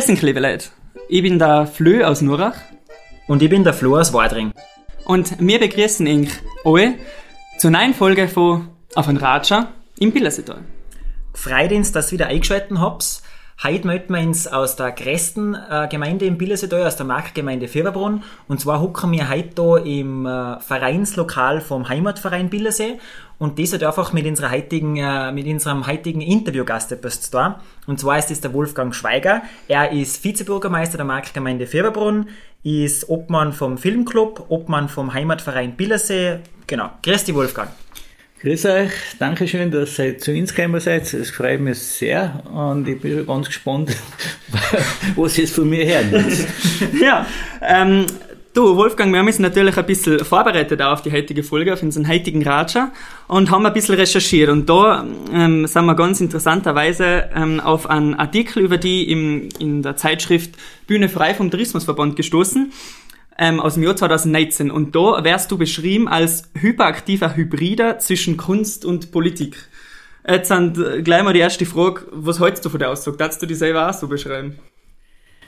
Grüß liebe Leute. Ich bin der Flö aus Nurach. Und ich bin der Flo aus Wadring. Und wir begrüßen euch alle zur neuen Folge von Auf ein Ratscher im Billersetal. Freut uns, dass ihr wieder eingeschaltet habt. Heute melden wir uns aus der größten äh, Gemeinde im Billersetal, aus der Marktgemeinde Fieberbrunn. Und zwar hocken wir heute hier im äh, Vereinslokal vom Heimatverein Billersee. Und das hat einfach mit, unserer heutigen, äh, mit unserem heutigen Interviewgast etwas zu tun. Und zwar ist es der Wolfgang Schweiger. Er ist Vizebürgermeister der Marktgemeinde Fieberbrunn, ist Obmann vom Filmclub, Obmann vom Heimatverein Billersee. Genau. Grüß dich, Wolfgang. Grüß euch, danke schön, dass ihr zu uns gekommen seid. Es freut mich sehr und ich bin schon ganz gespannt, was jetzt von mir hören Ja, ähm, du Wolfgang, wir haben uns natürlich ein bisschen vorbereitet auf die heutige Folge, auf unseren heutigen Ratscher und haben ein bisschen recherchiert. Und da ähm, sind wir ganz interessanterweise ähm, auf einen Artikel über die im, in der Zeitschrift Bühne frei vom Tourismusverband gestoßen ähm, aus dem Jahr 2019. Und da wärst du beschrieben als hyperaktiver Hybrider zwischen Kunst und Politik. Jetzt sind äh, gleich mal die erste Frage, was hältst du von der Aussage? Darfst du die selber auch so beschreiben?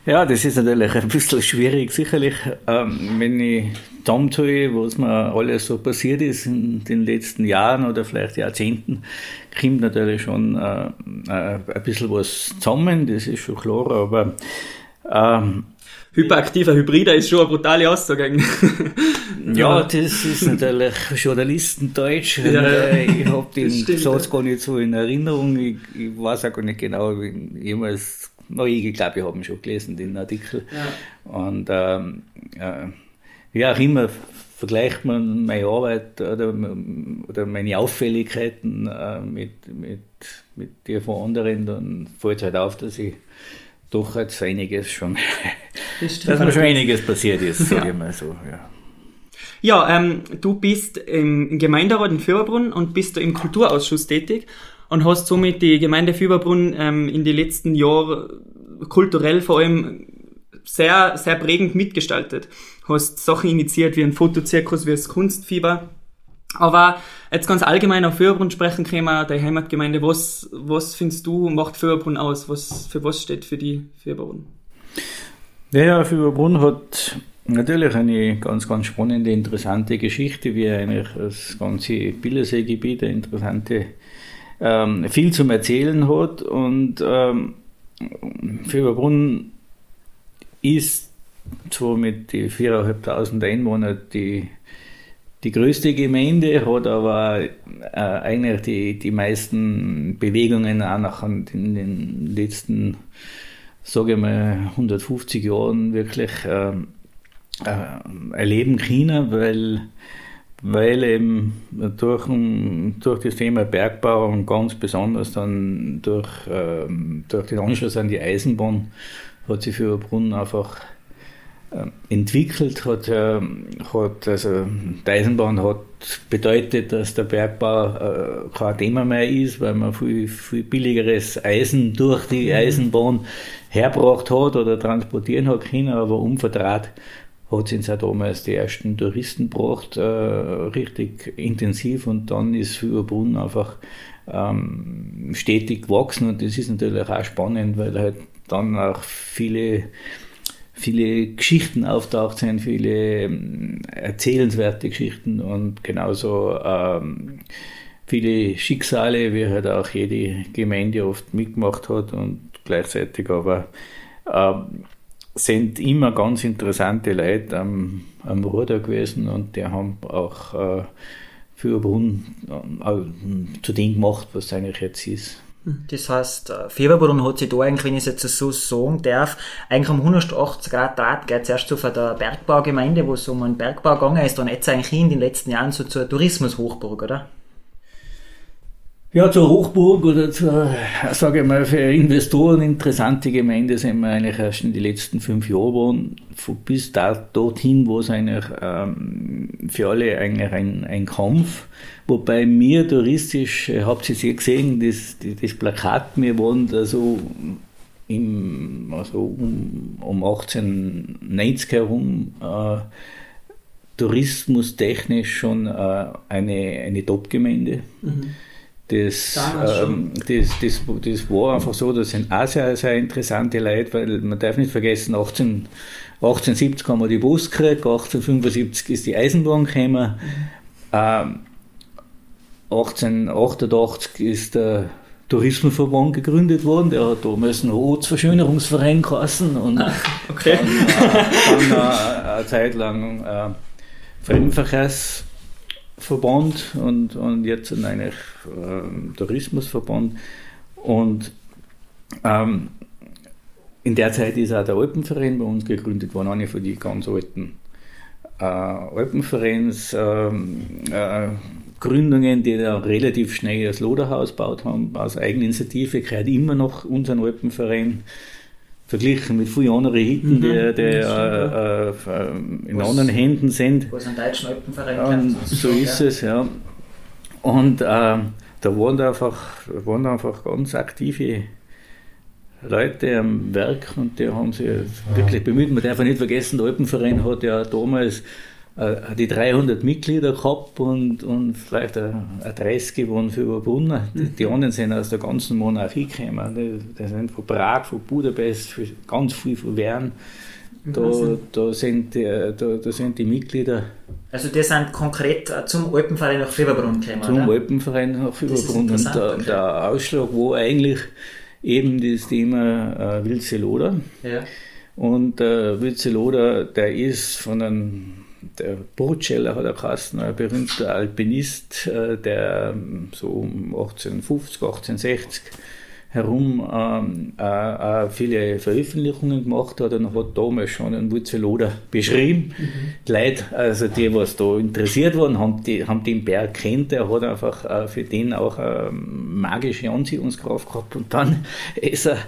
Ja, das ist natürlich ein bisschen schwierig, sicherlich. Ähm, wenn ich zusammen tue, was mir alles so passiert ist in den letzten Jahren oder vielleicht Jahrzehnten, kommt natürlich schon äh, äh, ein bisschen was zusammen, das ist schon klar, aber ähm, hyperaktiver Hybrider ist schon eine brutale Aussage. ja, das ist natürlich Journalistendeutsch. Ja, äh, ich habe den Satz gar nicht so in Erinnerung. Ich, ich weiß auch gar nicht genau, jemals, no, ich glaube, ich habe ihn schon gelesen, den Artikel. Ja. Und ähm, äh, wie auch immer vergleicht man meine Arbeit oder, oder meine Auffälligkeiten äh, mit, mit, mit der von anderen, dann fällt es halt auf, dass ich doch jetzt einiges schon, dass mir schon einiges passiert ist, sage ich mal so, ja. Ja, ähm, du bist im Gemeinderat in Fürberbrunn und bist da im Kulturausschuss tätig und hast somit die Gemeinde Fürberbrunn ähm, in den letzten Jahren kulturell vor allem sehr, sehr prägend mitgestaltet. Hast Sachen initiiert wie ein Fotozirkus, wie das Kunstfieber aber jetzt ganz allgemein auf Fürbrunn sprechen können wir, der Heimatgemeinde. Was, was findest du, macht Fürbrunn aus? Was, für was steht für die Fürbrunn? Ja, ja, Fürbrunn hat natürlich eine ganz, ganz spannende, interessante Geschichte, wie eigentlich das ganze Billerseegebiet eine interessante, ähm, viel zum Erzählen hat. Und ähm, Fürbrunn ist zwar mit den 4.500 Einwohnern die die größte Gemeinde hat aber äh, eigentlich die, die meisten Bewegungen auch nach in den letzten, sage ich mal, 150 Jahren wirklich äh, äh, erleben können, weil, weil eben durch, durch das Thema Bergbau und ganz besonders dann durch, äh, durch den Anschluss an die Eisenbahn hat sich für Brunnen einfach entwickelt hat, äh, hat also die Eisenbahn hat bedeutet, dass der Bergbau äh, kein Thema mehr ist, weil man viel, viel billigeres Eisen durch die mhm. Eisenbahn herbracht hat oder transportieren hat können, aber umverdraht hat es auch damals die ersten Touristen gebracht, äh, richtig intensiv und dann ist Fürbrunn einfach ähm, stetig gewachsen und das ist natürlich auch spannend, weil halt dann auch viele viele Geschichten auftaucht sind, viele ähm, erzählenswerte Geschichten und genauso ähm, viele Schicksale, wie halt auch jede Gemeinde oft mitgemacht hat und gleichzeitig aber ähm, sind immer ganz interessante Leute am, am Ruder gewesen und die haben auch äh, für Brunn äh, zu dem gemacht, was eigentlich jetzt ist. Das heißt, äh, Fieberbrunn hat sich da eigentlich, wenn ich es jetzt so sagen darf, eigentlich um 180 Grad Draht geht zuerst so von der Bergbaugemeinde, wo es um einen Bergbau gegangen ist, dann jetzt eigentlich in den letzten Jahren so zur Tourismushochburg, oder? Ja, zur Hochburg oder zur, sage ich mal, für Investoren interessante Gemeinde sind wir eigentlich erst in den letzten fünf Jahren bis da, dorthin, wo es eigentlich ähm, für alle eigentlich ein, ein Kampf. Wobei mir touristisch, äh, habt ihr es gesehen, das, das Plakat, wir waren da so im, also um, um 1890 herum äh, tourismustechnisch schon äh, eine, eine Top-Gemeinde. Mhm das, ähm, das, das, das war einfach so, das sind auch sehr, sehr interessante Leute, weil man darf nicht vergessen, 18, 1870 haben wir die Bus gekriegt, 1875 ist die Eisenbahn gekommen, ähm, 1888 ist der Tourismusverband gegründet worden, der hat damals einen Ortsverschönerungsverein geheißen und Okay. dann, dann äh, eine Zeit lang äh, Fremdenverkehrsverband und, und jetzt sind eigentlich ähm, Tourismusverband. Und ähm, in der Zeit ist auch der Alpenverein bei uns gegründet worden, eine von den ganz alten äh, Alpenvereins. ähm, äh, die da relativ schnell das Loderhaus gebaut haben, aus Eigeninitiative, gehört immer noch unseren Alpenverein verglichen mit vielen anderen Hitten, die, die äh, äh, in Was- anderen Händen sind. Wo es einen deutschen Alpenverein gibt. so ist es, ja. Und äh, da waren da einfach, waren da einfach ganz aktive Leute am Werk und die haben sich wirklich bemüht. Man darf nicht vergessen, der Alpenverein hat ja damals die 300 Mitglieder gehabt und, und vielleicht ein, ein 30 waren für Überbrunner. Die, die anderen sind aus der ganzen Monarchie gekommen. Die, die sind von Prag, von Budapest, für ganz viel von Wern. Da, da, sind die, da, da sind die Mitglieder Also die sind konkret äh, zum Alpenverein nach Fieberbrunn gekommen, zum oder? Alpenverein nach Fieberbrunn. Und der, okay. der Ausschlag war eigentlich eben das Thema äh, Wilzeloder. Ja. Und der Wilzeloder, der ist von einem, der Burtscheller hat er geheißen, ein berühmter Alpinist, äh, der ähm, so um 1850, 1860 herum ähm, äh, viele Veröffentlichungen gemacht hat und hat damals schon einen Wurzeloder beschrieben. Die Leute, also die, was da interessiert waren, haben, die, haben den Berg kennt. Er hat einfach äh, für den auch eine magische Anziehungskraft gehabt und dann ist er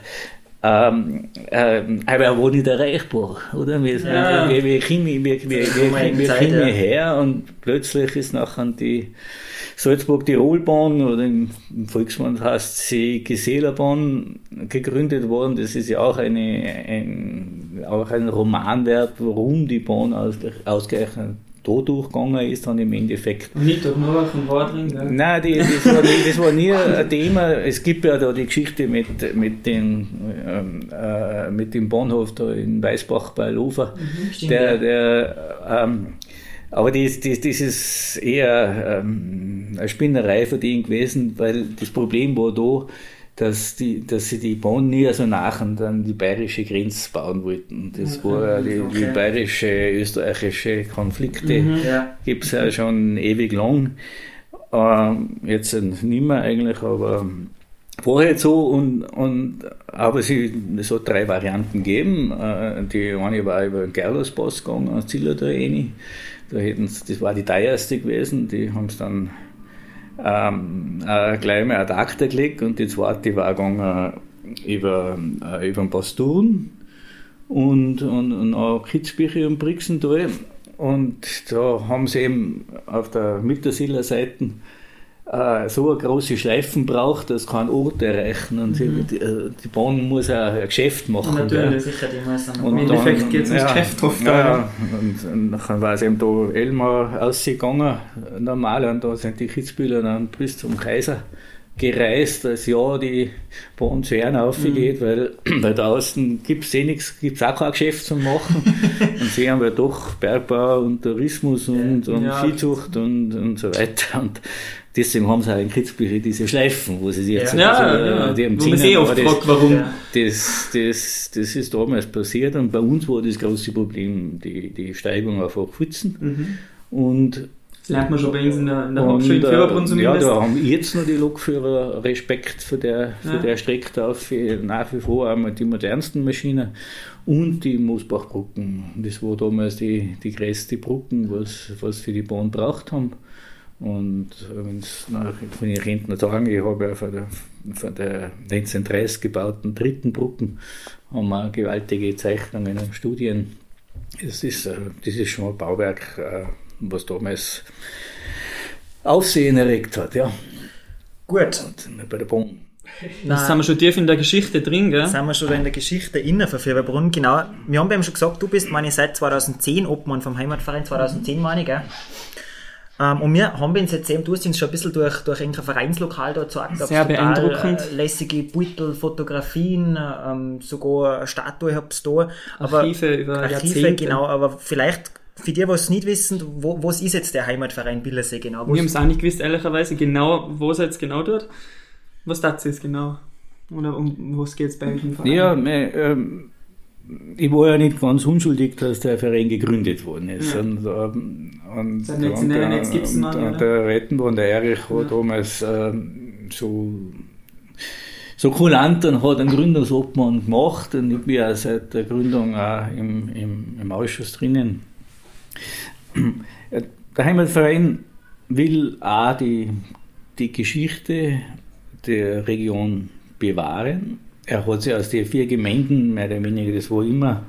ähm, ähm, aber er war nicht erreichbar, oder? Wir, Ja. wir, wir, wir, wir, wir, wir, wir Zeit, ja. her und plötzlich ist nachher die Salzburg-Tirol-Bahn oder im im Volksmund heißt sie Gesälerbahn gegründet worden. Das ist ja auch, eine, ein, auch ein Romanwerk, warum die Bahn aus, ausgerechnet da durchgegangen ist, dann im Endeffekt. Nicht durch Novak und Wadring, gell? Nein, die, das, war nie, das war nie ein Thema. Es gibt ja da die Geschichte mit, mit, den, ähm, äh, mit dem Bahnhof da in Weißbach bei Lofer. stimmt, der, der, ähm, aber das, das, das ist eher ähm, eine Spinnerei von denen gewesen, weil das Problem war da, dass, die, dass sie die Bahn nie so nach an dann die bayerische Grenze bauen wollten. Das war die, die okay. bayerische, österreichische Konflikte Ja. gibt es ja schon ewig lang. Ähm, jetzt nicht mehr eigentlich, aber vorher so und, und aber sie, es hat drei Varianten gegeben. Äh, die eine war über den Gerlerspass gegangen, aus Zillertal rein. Da hätten das war die teuerste gewesen, die haben es dann ähm, äh, gleich mal ad gelegt und die zweite war gegangen über, äh, über den Pasturn und, und, und auch Kitzbüchel und Brixental. Und da haben sie eben auf der Mittersiller Seite äh, so eine große Schleifen braucht, dass kein Ort erreichen. Und sie, die, äh, die Bahn muss auch ein Geschäft machen. Natürlich. Sicher, die muss dann Und Im dann- Endeffekt geht's ums Geschäft oft, Ja, aber- und, und dann war es eben da Elmar ausgegangen, normal, und da sind die Kitzbühler dann bis zum Kaiser gereist, dass ja die Bahn zu Ehren aufgeht, Mhm. weil, weil da außen gibt es eh nichts, gibt es auch kein Geschäft zu machen. und sie haben ja doch Bergbau und Tourismus und, und Ja. Viehzucht und, und so weiter. Und deswegen haben sie auch in Kitzbühel diese Schleifen, wo sie sich jetzt Ja, also, ja, die haben man sich oft fragt, warum. Ja. das, das, das ist damals passiert und bei uns war das große Problem die, die Steigung auf Hochfutzen. Mhm. Und, Das lernt man schon bei uns in der, in der Hauptschule in äh, Führerbrunn ja, zumindest. da haben jetzt noch die Lokführer Respekt für der, für Ja. der Strecke da, für nach wie vor einmal die modernsten Maschinen und die Moosbachbrücken. Das war damals die, die größte Brücken, was, was für die Bahn braucht haben. Und äh, nach, wenn ich Rentner sagen, ich habe ja von der, von der 1930 gebauten dritten Brücken haben wir auch gewaltige Zeichnungen und Studien. Das ist, äh, das ist schon ein Bauwerk, äh, was damals Aufsehen erregt hat, ja. Gut, Und bei der Bahn. Jetzt sind wir schon tief in der Geschichte drin, gell? sind wir schon in der Geschichte innen von Fieberbrunn. Genau, wir haben eben schon gesagt, du bist, meine ich, seit 2010 Obmann vom Heimatverein, 2010 meine ich, gell? Ähm, und wir haben uns jetzt eben, du hast uns schon ein bisschen durch, durch ein Vereinslokal da gezeigt. Sehr beeindruckend. Äh, lässige Beutel, Fotografien, ähm, sogar eine Statue habt ihr da. Aber, Archive über Archive, Jahrzehnte. genau, aber vielleicht für die, was es nicht wissen, wo, was ist jetzt der Heimatverein Billersee genau? Wir haben es auch nicht gewusst, ehrlicherweise, genau, wo es jetzt genau dort. Was das ist genau. Oder um was geht es bei euch im Verein? Ja, mei, ähm, ich war ja nicht ganz unschuldig, dass der Verein gegründet worden ist. Ja. Und, ähm, und, Seit 1999 und, gibt's ihn und, noch, und oder? der Rettenborn, der Erich, hat Ja. damals ähm, so, so kulant und hat einen Gründungsobmann gemacht und ich bin ja seit der Gründung auch im, im, im Ausschuss drinnen. Der Heimatverein will auch die, die Geschichte der Region bewahren. Er hat sich aus den vier Gemeinden, mehr oder weniger, das war immer,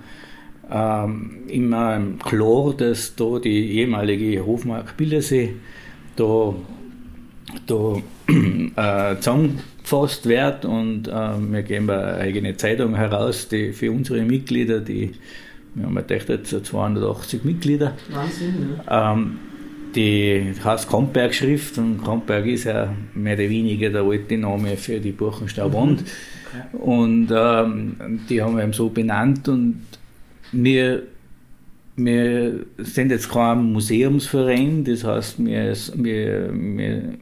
ähm, immer klar, dass da die ehemalige Hofmark Billersee da, da äh, zusammengefasst wird und äh, wir geben eine eigene Zeitung heraus, die für unsere Mitglieder, die wir haben gedacht, jetzt so 280 Mitglieder, Wahnsinn, ja. ähm, die heißt Kampberg-Schrift und Kampberg ist ja mehr oder weniger der alte Name für die Und ähm, die haben wir eben so benannt und wir, wir sind jetzt kein Museumsverein, das heißt, wir, wir, wir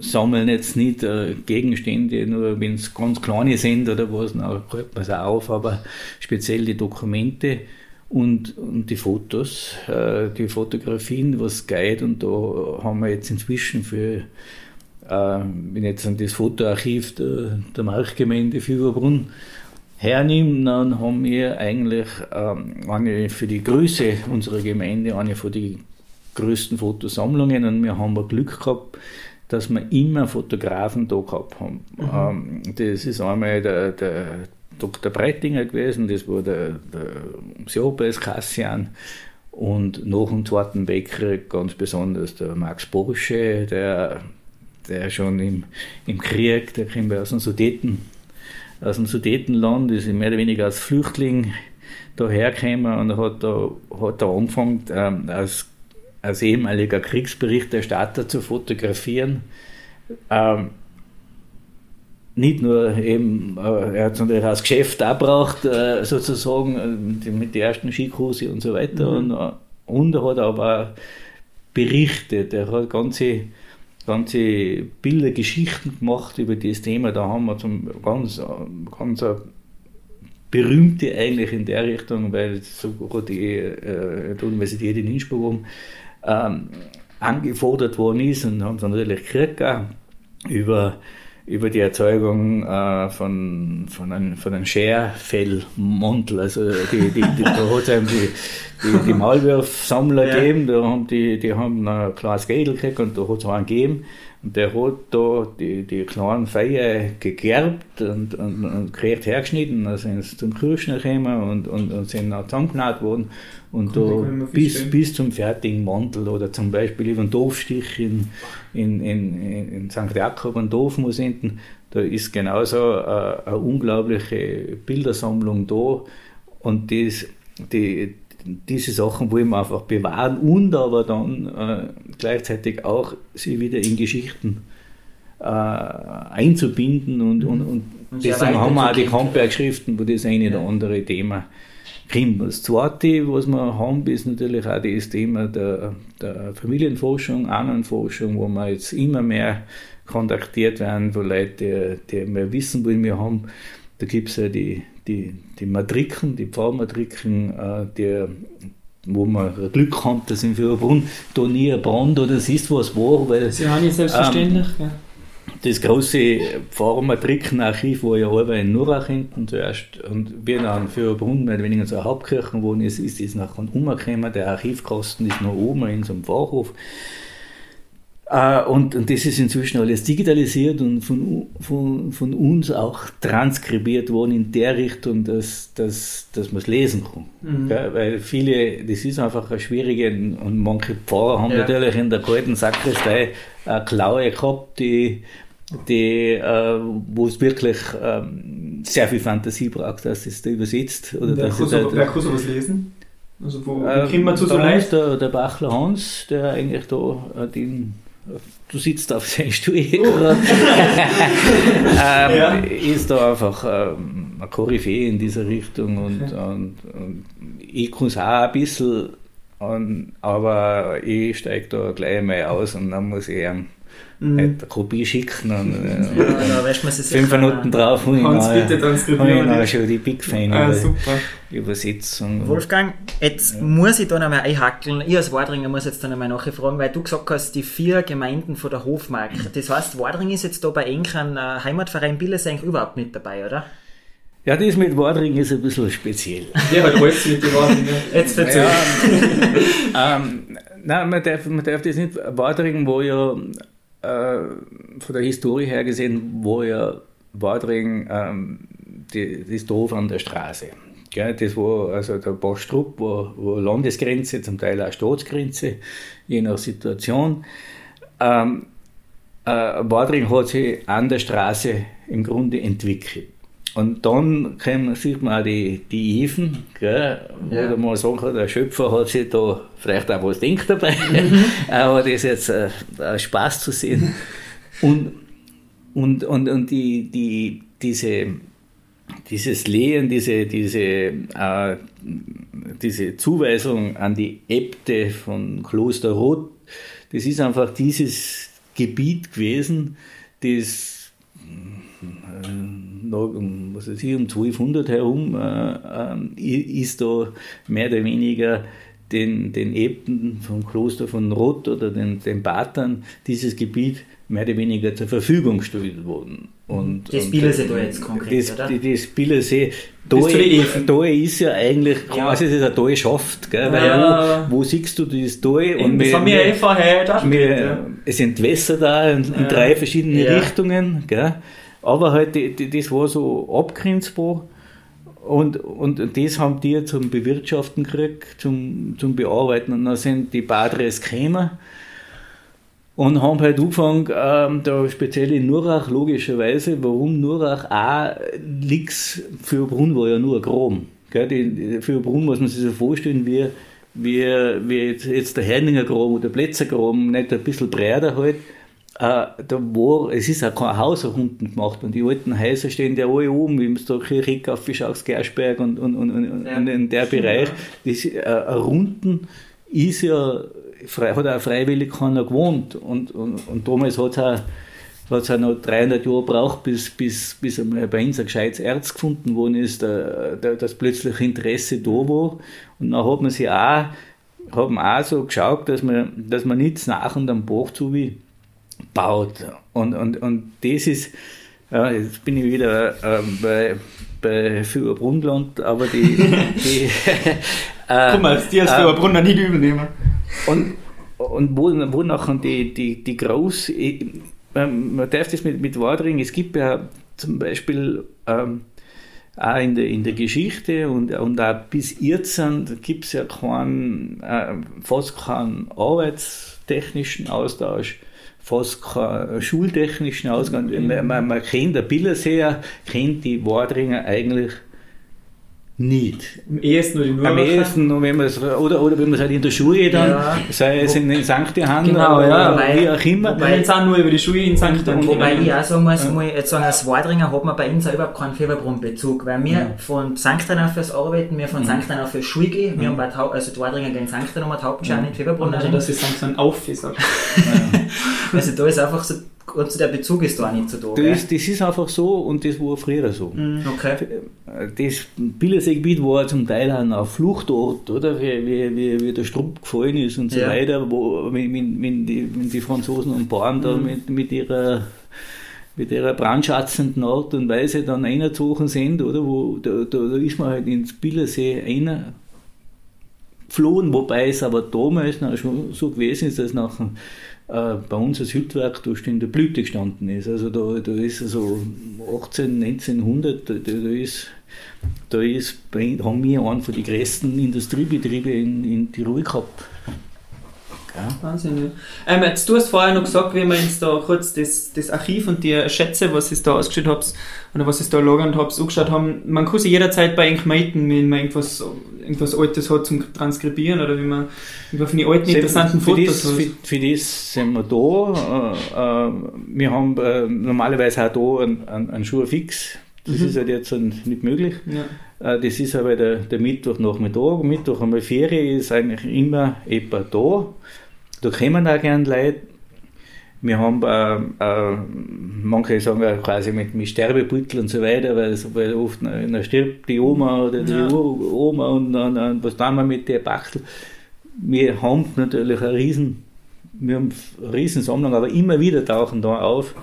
sammeln jetzt nicht äh, Gegenstände, nur wenn es ganz kleine sind oder was, dann hält man es auf, aber speziell die Dokumente und, und die Fotos, äh, die Fotografien, was geht und da haben wir jetzt inzwischen für, wenn ich jetzt an das Fotoarchiv der, der Marktgemeinde Fieberbrunn hernehme, dann haben wir eigentlich ähm, eine für die Größe unserer Gemeinde eine von den größten Fotosammlungen und wir haben Glück gehabt, dass wir immer Fotografen da gehabt haben. Ähm, das ist einmal der, der Dr. Breitinger gewesen, das war der, der Siobes Kassian und nach dem zweiten Bäcker ganz besonders der Max Borsche, der, der schon im, im Krieg, der kommt aus dem Sudeten, aus dem Sudetenland, ist mehr oder weniger als Flüchtling dahergekommen und hat da, hat da angefangen, ähm, als, als ehemaliger Kriegsberichterstatter zu fotografieren. Ähm, nicht nur eben, äh, er hat es natürlich als Geschäft auch gebraucht, äh, sozusagen, äh, mit, den- der ersten Skikurse und so weiter. Und, äh, und er hat aber berichtet, er hat ganze, ganze Bilder, Geschichten gemacht über das Thema. Da haben wir zum ganz, äh, ganz berühmte eigentlich in der Richtung, weil sogar die, äh, die Universität in Innsbruck ähm, angefordert worden ist und haben dann natürlich gekriegt gehabt über, über die Erzeugung äh, von, von einem, von einem Scherfellmantel. Also die, die, die, da hat es eben die, die, die Maulwurfsammler Ja. gegeben, da haben die, die haben ein kleines Geld gekriegt und da hat es einen gegeben. Und der hat da die, die kleinen Feier gegerbt und, und, und gekriegt hergeschnitten, dann sind sie zum Kirschner gekommen und, und, und sind auch zusammengenäht worden. Und da da bis, bis zum fertigen Mantel oder zum Beispiel über den Dorfstich in, in, in, in St. Jakob und Dorfmus hinten, da ist genauso eine, eine unglaubliche Bildersammlung da und das, die, diese Sachen wollen wir einfach bewahren und aber dann äh, gleichzeitig auch sie wieder in Geschichten äh, einzubinden und, und, und, Und sie deswegen haben wir auch die. Kampberg-Schriften, wo das eine oder andere Thema kommt. Das zweite, was wir haben, ist natürlich auch das Thema der, der Familienforschung, Ahnenforschung, wo wir jetzt immer mehr kontaktiert werden, wo Leute, die, die mehr wissen wollen, wir haben, da gibt es ja die, die, die Matriken, die Pfarrmatriken, äh, die, wo man Glück haben, dass in Fürbrunn da nie ein Brand oder es ist was war, weil Sie haben nicht selbstverständlich. ja. das große Pfarrmatrikenarchiv war ja aber in Nurach hinten zuerst und wir dann für Brunn mehr oder weniger zur Hauptkirche geworden ist, ist das nachher umgekommen. Der Archivkasten ist noch oben in so einem Pfarrhof. Äh, Und, und das ist inzwischen alles digitalisiert und von, von, von uns auch transkribiert worden in der Richtung, dass, dass, dass man es lesen kann. Mhm. Gell? Weil viele, das ist einfach eine schwierige und manche Pfarrer haben Ja. natürlich in der kalten Sakristei eine Klaue gehabt, die, die, äh, wo es wirklich ähm, sehr viel Fantasie braucht, dass es da übersetzt oder Wer dass kann so- wer kann sowas lesen? Also wo, wo ähm, kommt man zu so leicht? Der, der Bachler Hans, der eigentlich da äh, den du sitzt auf seinem Stuhl oh. ähm, ja. ist da einfach ähm, ein Koryphäe in dieser Richtung und, und, und ich kann es auch ein bisschen, und, aber ich steige da gleich mal aus und dann muss ich ihm mhm. eine Kopie schicken und äh, ja, fünf Minuten drauf und ich bitte dann schon die Big Fan ah, super. Übersetzung. Wolfgang, jetzt ja. muss ich da nochmal einhackeln. Ich als Wadringer muss jetzt da nochmal nachfragen, weil du gesagt hast, die vier Gemeinden von der Hofmark. Das heißt, Wadring ist jetzt da bei Enkern äh, Heimatverein Billeseng überhaupt nicht dabei, oder? Ja, das mit Wadring ist ein bisschen speziell. Ja, halt alles mit den Wadringen. Jetzt erzähl. Ja, ähm, nein, man darf, man darf das nicht. Wadring, wo ja äh, von der Historie her gesehen, wo ja Wadring ähm, die, das Dorf an der Straße. Gell, das war also der Bostrup, wo, wo Landesgrenze, zum Teil auch Staatsgrenze, je nach Situation. Ähm, äh, Wadring hat sich an der Straße im Grunde entwickelt. Und dann kann, sieht man auch die, die Even, gell, ja. wo man sagen kann, der Schöpfer hat sich da vielleicht auch was denkt dabei, mhm. aber das ist jetzt äh, Spaß zu sehen. Und, und, und, und die, die, diese, dieses Lehen, diese, diese, äh, diese Zuweisung an die Äbte von Kloster Roth, das ist einfach dieses Gebiet gewesen, das um, was weiß ich, um 1200 herum äh, äh, ist da mehr oder weniger den, den Äbten vom Kloster von Roth oder den, den Patern dieses Gebiet mehr oder weniger zur Verfügung gestellt worden. Und, das Bielersee da jetzt konkret, das, oder? Das Bielersee, da, da ist ja eigentlich quasi ja. das Tal schafft, gell? weil ja. wo, wo siehst du das Tal? Und das haben wir vorher wir, ja. Es entwässert da in, in drei verschiedene Richtungen, gell? Aber halt, das war so abgrenzbar. Und, und das haben die zum Bewirtschaften gekriegt, zum, zum Bearbeiten. Und dann sind die Padres gekommen und haben halt angefangen, ähm, da speziell in Nurach, logischerweise, warum Nurach auch nichts für Brunn war ja nur ein Graben. Gell? für Brunn muss man sich so vorstellen, wie, wie, wie jetzt, jetzt der Herninger Graben oder der Plätzergraben, nicht ein bisschen breiter halt äh, da war, es ist auch kein Haus auch unten gemacht und die alten Häuser stehen ja alle oben, wie man es da Kirchig auf Fischachs, Gersberg und, und, und, und ja. in der Bereich. Das, äh, Runden ist ja, frei, hat auch freiwillig keiner gewohnt und, und, und damals hat es auch hat es auch noch 300 Jahre gebraucht, bis, bis, bis bei uns ein gescheites Erz gefunden worden ist, da, da, dass plötzlich Interesse da war. Und dann hat man sich auch, hat man auch so geschaut, dass man, dass man nichts nach und am Bach zu wie baut. Und, und, und das ist, ja, jetzt bin ich wieder äh, bei, bei Führerbrunland, aber die. die äh, Guck mal, die als Führerbrunner nicht übernehmen. Und, und wo, wo nachher die, die, die groß. Ähm, man darf das mit, mit Wadring, es gibt ja zum Beispiel. Ähm, auch in der, in der Geschichte und, und auch bis jetzt gibt es ja keinen, äh, fast keinen arbeitstechnischen Austausch fast keinen schultechnischen Ausgang. Man, man, man kennt der Billerseher, kennt die Wadringer eigentlich nicht. Am ehesten oder nur Am ehesten, wenn man oder, oder wenn man es halt in der Schule dann, ja. sei es in, in St. Johann genau, oder, ja, oder wie auch immer. Wobei, jetzt auch nur über die Schule in St. Johann. Wobei ich auch sagen muss, ja. jetzt sagen, als Wadringer hat man bei uns auch überhaupt keinen Fieberbrunn-Bezug, weil wir ja. von St. Johann fürs Arbeiten, wir von mhm. St. Johann fürs Schule gehen, wir haben bei also die Wadringer gehen St. Johann, die Hauptschein nicht Fieberbrunn. Also das ist St. Johann auf, ich sag. also da ist einfach so also der Bezug ist da nicht so da. Das, das, ist einfach so und das war früher so. Mhm. Okay. Das Billerseegebiet war zum Teil auch ein Fluchtort, oder? Wie, wie, wie, der Strupp gefallen ist und so ja. weiter, wo, wenn, wenn, die, wenn die Franzosen und Bauern da mhm. mit, mit ihrer mit ihrer brandschatzenden Art und Weise dann eingezogen sind, oder? Wo, da, da, da ist man halt ins Billersee geflohen, wobei es aber damals schon so gewesen ist, dass nach äh, bei uns das Hütwerk da in der Blüte gestanden ist. Also da, da ist also 18, 1900, da, da ist, da ist, haben wir einen von den größten Industriebetrieben in, in Tirol gehabt. Ja. Wahnsinn. Ähm, jetzt, du hast vorher noch gesagt, wie man jetzt da kurz das, das Archiv und die Schätze, was ich da ausgestellt habt, oder was ich da lagern habt, angeschaut haben. Man kann sich jederzeit bei euch melden, wenn man irgendwas, irgendwas Altes hat zum Transkribieren oder wie man irgendwelche alten, interessanten für Fotos das, hat. Für, für das sind wir da. Äh, äh, wir haben äh, normalerweise auch da einen, einen, einen Schuh fix. Das Mhm. ist halt jetzt nicht möglich. Ja. Das ist aber der, der Mittwochnachmittag. Mittwoch einmal Ferien ist eigentlich immer etwa da. Da kommen auch gerne Leute. Wir haben äh, äh, manche sagen ja quasi mit, mit Sterbebeutel und so weiter, weil, weil oft dann stirbt die Oma oder die Ja. Oma und dann, dann, was tun wir mit der Bachtel? Wir haben natürlich eine riesen, wir haben eine riesen Sammlung, aber immer wieder tauchen da auf,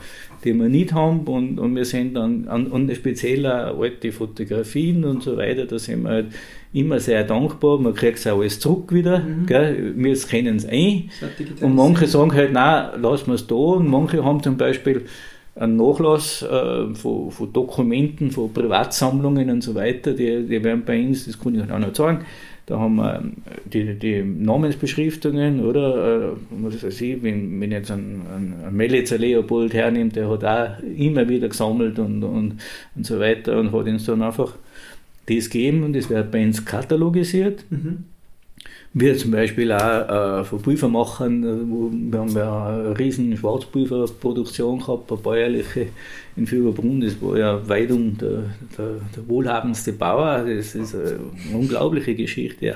die wir nicht haben und, und wir sind dann, an, und speziell auch alte Fotografien und so weiter, da sind wir halt immer sehr dankbar, man kriegt es auch alles zurück wieder, Mhm. gell? wir kennen es ein. Und manche sagen halt, nein, lassen wir es da. Und manche haben zum Beispiel einen Nachlass äh, von, von Dokumenten, von Privatsammlungen und so weiter. Die, die werden bei uns, das kann ich auch noch sagen, da haben wir ähm, die, die Namensbeschriftungen, oder? Äh, was weiß ich, wenn, wenn jetzt ein, ein, ein Melitzer Leopold hernimmt, der hat auch immer wieder gesammelt und, und, und so weiter und hat uns dann einfach das gegeben und das wird bei uns katalogisiert. Mhm. Wir zum Beispiel auch äh, von Pulvermachern, äh, wo, wir haben ja eine riesen Schwarzpulverproduktion gehabt, eine bäuerliche in Fürberbrunn, das war ja weit um der, der, der wohlhabendste Bauer, das ist eine unglaubliche Geschichte. Ja.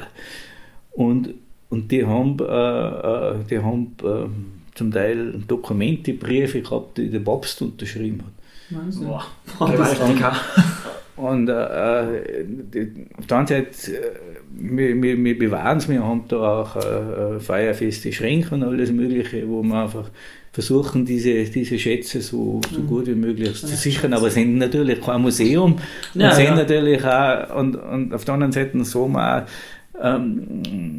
Und, und die haben, äh, äh, die haben äh, zum Teil Dokumente, Briefe gehabt, die der Papst unterschrieben hat. Wahnsinn. Boah, Oh, das- gewaltig. ja. Und äh, die, auf der anderen Seite, äh, wir, wir, wir bewahren es, wir haben da auch äh, äh, feuerfeste Schränke und alles Mögliche, wo wir einfach versuchen, diese, diese Schätze so, so gut wie möglich zu sichern. Aber sind natürlich kein Museum und Ja, sind ja. natürlich auch, und, und auf der anderen Seite wir auch, ähm,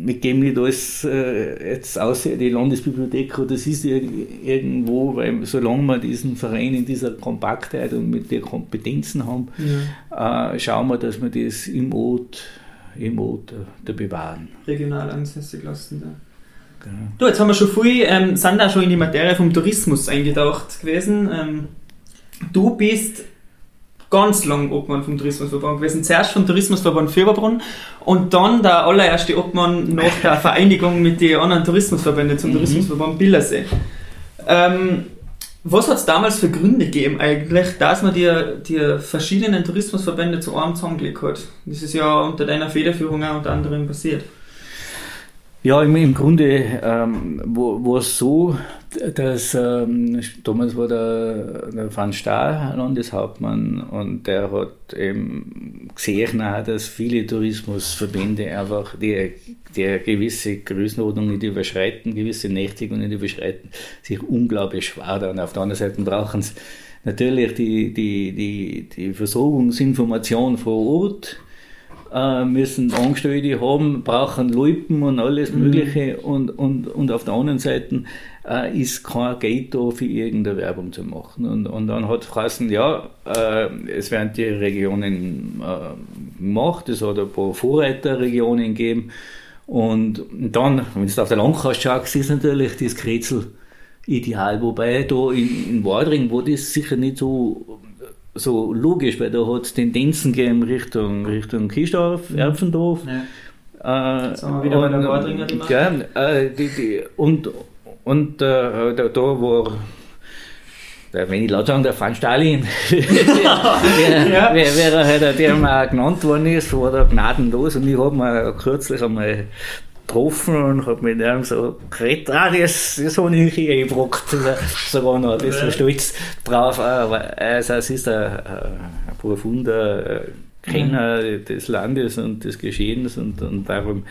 wir geben nicht alles äh, jetzt außer die Landesbibliothek oder das ist ir irgendwo, weil solange wir diesen Verein in dieser Kompaktheit und mit den Kompetenzen haben, Ja. äh, schauen wir, dass wir das im Ort, im Ort äh, da bewahren. regional ansässig lassen. Da. Genau. Du, jetzt haben wir schon viel, ähm, sind auch schon in die Materie vom Tourismus eingetaucht gewesen. Ähm, du bist ganz lang Obmann vom Tourismusverband gewesen. Zuerst vom Tourismusverband Fürberbrunn und dann der allererste Obmann nach der Vereinigung mit den anderen Tourismusverbänden zum Mhm. Tourismusverband Billersee. Ähm, was hat es damals für Gründe gegeben eigentlich, dass man die, die verschiedenen Tourismusverbände zu einem zusammengelegt hat? Das ist ja unter deiner Federführung auch unter anderem passiert. Ja, im, im Grunde ähm, war es so, dass ähm, damals war der, der Van Staal Landeshauptmann und der hat eben gesehen, auch, dass viele Tourismusverbände einfach die, die gewisse Größenordnung nicht überschreiten, gewisse Nächtigung nicht überschreiten, sich unglaublich schwer tun. Auf der anderen Seite brauchen sie natürlich die, die, die, die Versorgungsinformation vor Ort äh, müssen Angestellte haben, brauchen Leuten und alles Mögliche. Und, und, und auf der anderen Seite äh, ist kein Geld da für irgendeine Werbung zu machen. Und, und dann hat geheißen, ja, äh, es werden die Regionen äh, gemacht, es hat ein paar Vorreiterregionen gegeben. Und dann, wenn du auf der Landkarte schaust, ist natürlich das Kretzel ideal, wobei da in, in Wadring war das sicher nicht so so logisch, weil da hat es Tendenzen gegeben Richtung, Richtung Kistorf, Erpfendorf. Ja. Äh, wieder bei der gell, äh, die, die, und und äh, da, da war, der, wenn ich laut sagen, der Van Stalin, wer, Ja. wer, wer halt der mal genannt worden ist, war da gnadenlos. Und ich habe mir kürzlich einmal getroffen und habe mit ihm so geredet, ah, das, das habe ich hier eingebrockt, sogar noch, ist so stolz drauf, aber also, es ist ein, ein profunder Kenner des Landes und des Geschehens und, und darum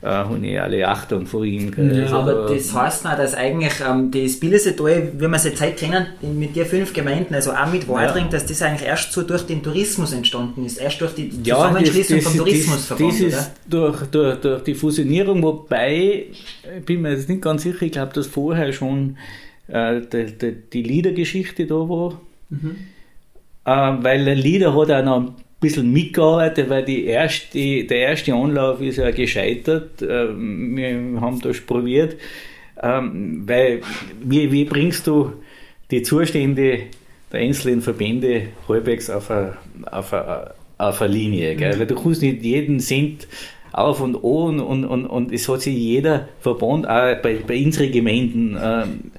äh, habe ich alle Achtung vor ihm. gell. Also, Aber das heißt auch, dass eigentlich ähm, das Billisetal, wie wir es jetzt heute kennen, mit den fünf Gemeinden, also auch mit Wadring, Ja. dass das eigentlich erst so durch den Tourismus entstanden ist, erst durch die Ja, Zusammenschließung das, vom das, Tourismusverband, das, das ist durch, durch, durch die Fusionierung, wobei, ich bin mir jetzt nicht ganz sicher, ich glaube, dass vorher schon äh, die, die, die Liedergeschichte da war. Äh, weil der Lieder hat auch noch bisschen mitgearbeitet, weil die erste, der erste Anlauf ist ja gescheitert. Äh, wir haben da probiert, Ähm, weil, wie, wie bringst du die Zustände der einzelnen Verbände halbwegs auf eine, auf eine, auf eine Linie? Gell? Mhm. Weil du kannst nicht jeden Cent auf und an und, und, und es hat sich jeder Verband, auch bei, bei unseren Gemeinden, ähm,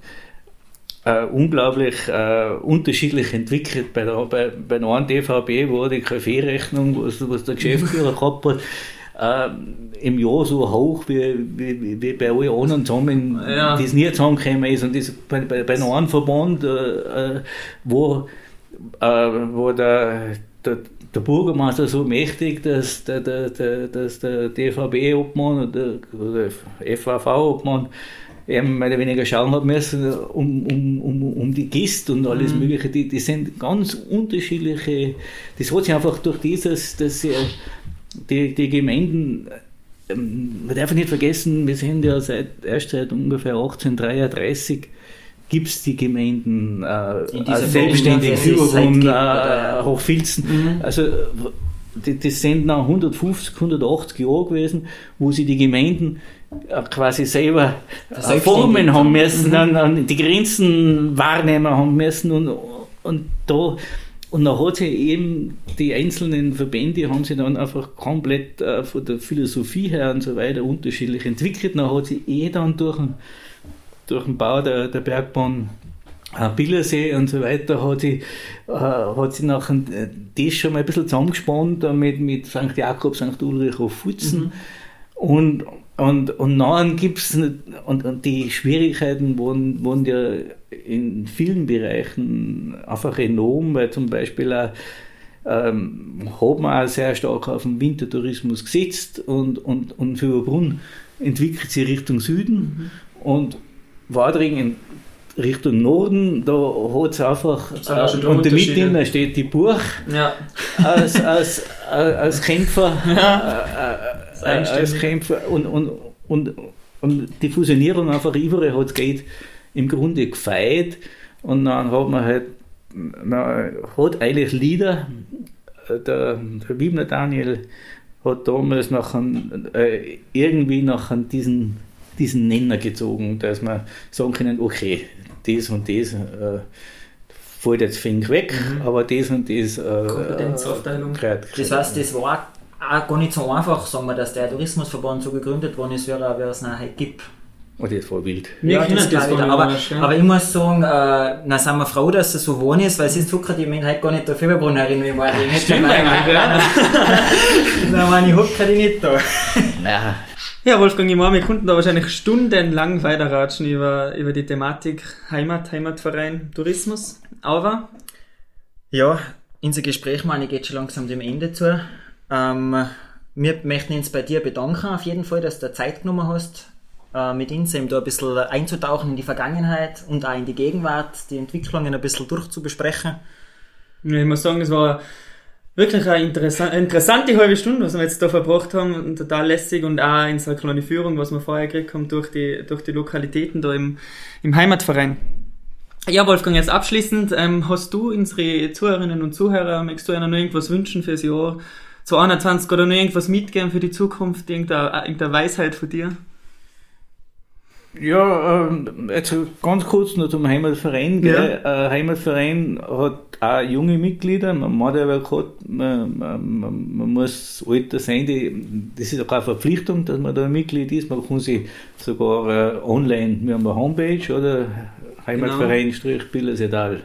äh, unglaublich äh, unterschiedlich entwickelt. Bei der, bei, bei der einen DVB war die Kaffeerechnung, was, was der Geschäftsführer gehabt hat, äh, im Jahr so hoch wie, wie, wie bei allen anderen zusammen, ja. das nie zusammengekommen ist. Und das bei, bei, bei einem Verband, äh, äh, wo, äh, wo der, der, der Bürgermeister so mächtig, dass der, der, der, dass der DVB-Obmann oder der FAV-Obmann eben mehr oder weniger schauen hat müssen um, um, um, um die Gist und alles mhm. Mögliche. Die, die sind ganz unterschiedliche. Das hat sich einfach durch dieses, dass die, die Gemeinden, ähm, man darf nicht vergessen, wir sind ja seit, erst seit ungefähr 1833 gibt es die Gemeinden äh, selbstständig Führung, äh, Hochfilzen. Mhm. Also das sind nach 150, 180 Jahren gewesen, wo sie die Gemeinden quasi selber äh, formen haben müssen, mhm. die Grenzen wahrnehmen haben müssen und, und da und dann hat sich eben die einzelnen Verbände haben sich dann einfach komplett äh, von der Philosophie her und so weiter unterschiedlich entwickelt. Dann hat sich eh dann durch den, durch den Bau der, der Bergbahn äh, Billersee und so weiter hat sie, äh, hat sie nachher äh, das schon mal ein bisschen zusammengespannt mit, mit St. Jakob, St. Ulrich auf Futzen. Mhm. Und, und, und dann gibt es, und, und die Schwierigkeiten waren, waren ja in vielen Bereichen einfach enorm, weil zum Beispiel auch, ähm, hat man auch sehr stark auf den Wintertourismus gesetzt und, und, und Fürbrunn entwickelt sich Richtung Süden mhm. und Wadring in Richtung Norden, da hat es einfach, äh, und mitten steht die Burg ja. als, als, als, als Kämpfer, ja. äh, äh, als Kämpfer und, und, und, und die Fusionierung einfach überall hat geht im Grunde gefeit und dann hat man halt, man hat eigentlich Lieder, der, der Wiener Daniel hat damals nachher, äh, irgendwie nach diesen, diesen Nenner gezogen, dass man sagen können, okay, das und das äh, fällt jetzt fink weg, mhm. aber das und das äh, Kompetenzaufteilung. Äh, das heißt, das war auch gar nicht so einfach, sagen wir, dass der Tourismusverband so gegründet worden ist, wie er es nachher gibt. Oh, das war wild. Ja, das, das war aber, aber ich muss sagen, äh, na sind wir froh, dass es so geworden ist, weil sonst huckert die Menschen halt gar nicht der Fieberbrunnerin, wie war die nicht Stimmt eigentlich, ja. Nein, meine, ich huckert die nicht da. Ja. Ja, Wolfgang, ich meine, wir konnten da wahrscheinlich stundenlang weiterratschen über, über die Thematik Heimat, Heimatverein, Tourismus. Aber? Ja, unser Gespräch, meine geht schon langsam dem Ende zu. Ähm, wir möchten uns bei dir bedanken, auf jeden Fall, dass du Zeit genommen hast, äh, mit uns da ein bisschen einzutauchen in die Vergangenheit und auch in die Gegenwart, die Entwicklungen ein bisschen durchzubesprechen. Ich muss sagen, es war wirklich eine interessante, interessante halbe Stunde, was wir jetzt da verbracht haben und total lässig und auch in so eine kleine Führung, was wir vorher gekriegt haben durch die, durch die Lokalitäten da im, im Heimatverein. Ja, Wolfgang, jetzt abschließend, ähm, hast du unsere Zuhörerinnen und Zuhörer, möchtest du ihnen noch irgendwas wünschen fürs Jahr 2021 oder noch irgendwas mitgeben für die Zukunft, irgendeine, irgendeine Weisheit von dir? Ja, ähm, also ganz kurz noch zum Heimatverein. Gell? Ja. Äh, Heimatverein hat auch junge Mitglieder. Man hat aber gehabt, man, man, man, muss Alter sein. Die, das ist auch eine Verpflichtung, dass man da Mitglied ist. Man kann sich sogar äh, online, wir haben eine Homepage oder Heimatverein-Billerseetal.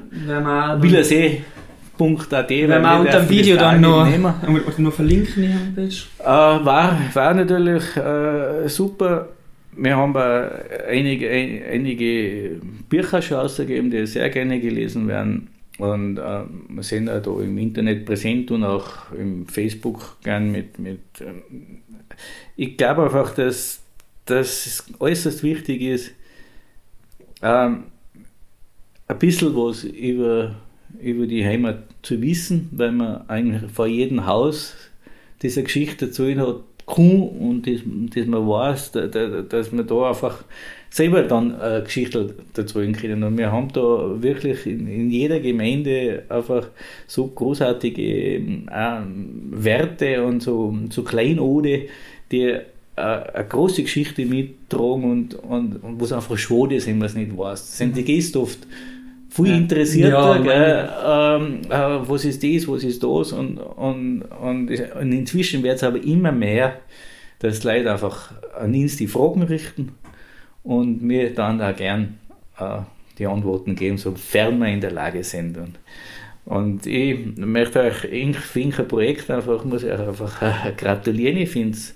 Billersee.at. Wenn wir unter dem Video dann noch, oder noch verlinken. Äh, war, war natürlich äh, super wir haben einige, einige Bücher schon ausgegeben, die sehr gerne gelesen werden. Und äh, wir sind auch da im Internet präsent und auch im Facebook gern mit. mit ähm, ich glaube einfach, dass das äußerst wichtig ist, ähm, ein bisschen was über, über die Heimat zu wissen, weil man eigentlich vor jedem Haus diese Geschichte dazu hat, kann und dass, dass man weiß, dass man da einfach selber dann eine Geschichte dazu können. Und wir haben da wirklich in, in jeder Gemeinde einfach so großartige äh, Werte und so, so Kleinode, die eine große Geschichte mittragen und, und, und wo es einfach schade ist, wenn man es nicht weiß. Sind die Gäste oft viel Ja. interessierter, Ja, gell, ähm, äh, was ist das, was ist das und, und, und, und inzwischen wird es aber immer mehr, dass Leute einfach an uns die Fragen richten und mir dann auch gern äh, die Antworten geben, sofern wir in der Lage sind. Und, und ich möchte euch in Finker Projekt einfach, muss ich einfach äh, gratulieren. Ich finde es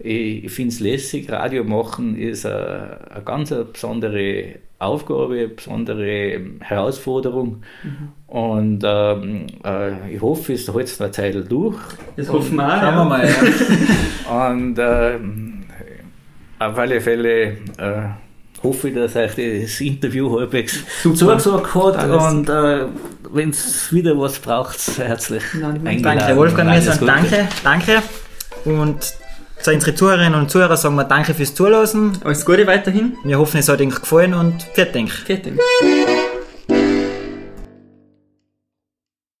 ich find's lässig. Radio machen ist eine, eine ganz eine besondere Aufgabe, eine besondere Herausforderung. Und ähm, äh, ich hoffe, es hält es eine Zeit durch. Das hoffen wir auch. Schauen wir mal. Ja. Und ähm, auf alle Fälle äh, hoffe ich, dass euch das Interview halbwegs zugesagt hat. Alles. Und äh, wenn es wieder was braucht, herzlich Nein, eingeladen. Danke, Wolfgang. Wir Alles sagen Gute. danke, danke. Und zu unseren Zuhörerinnen und Zuhörern sagen wir danke fürs Zuhören. Alles Gute weiterhin. Wir hoffen, es hat euch gefallen und. Vielen Dank.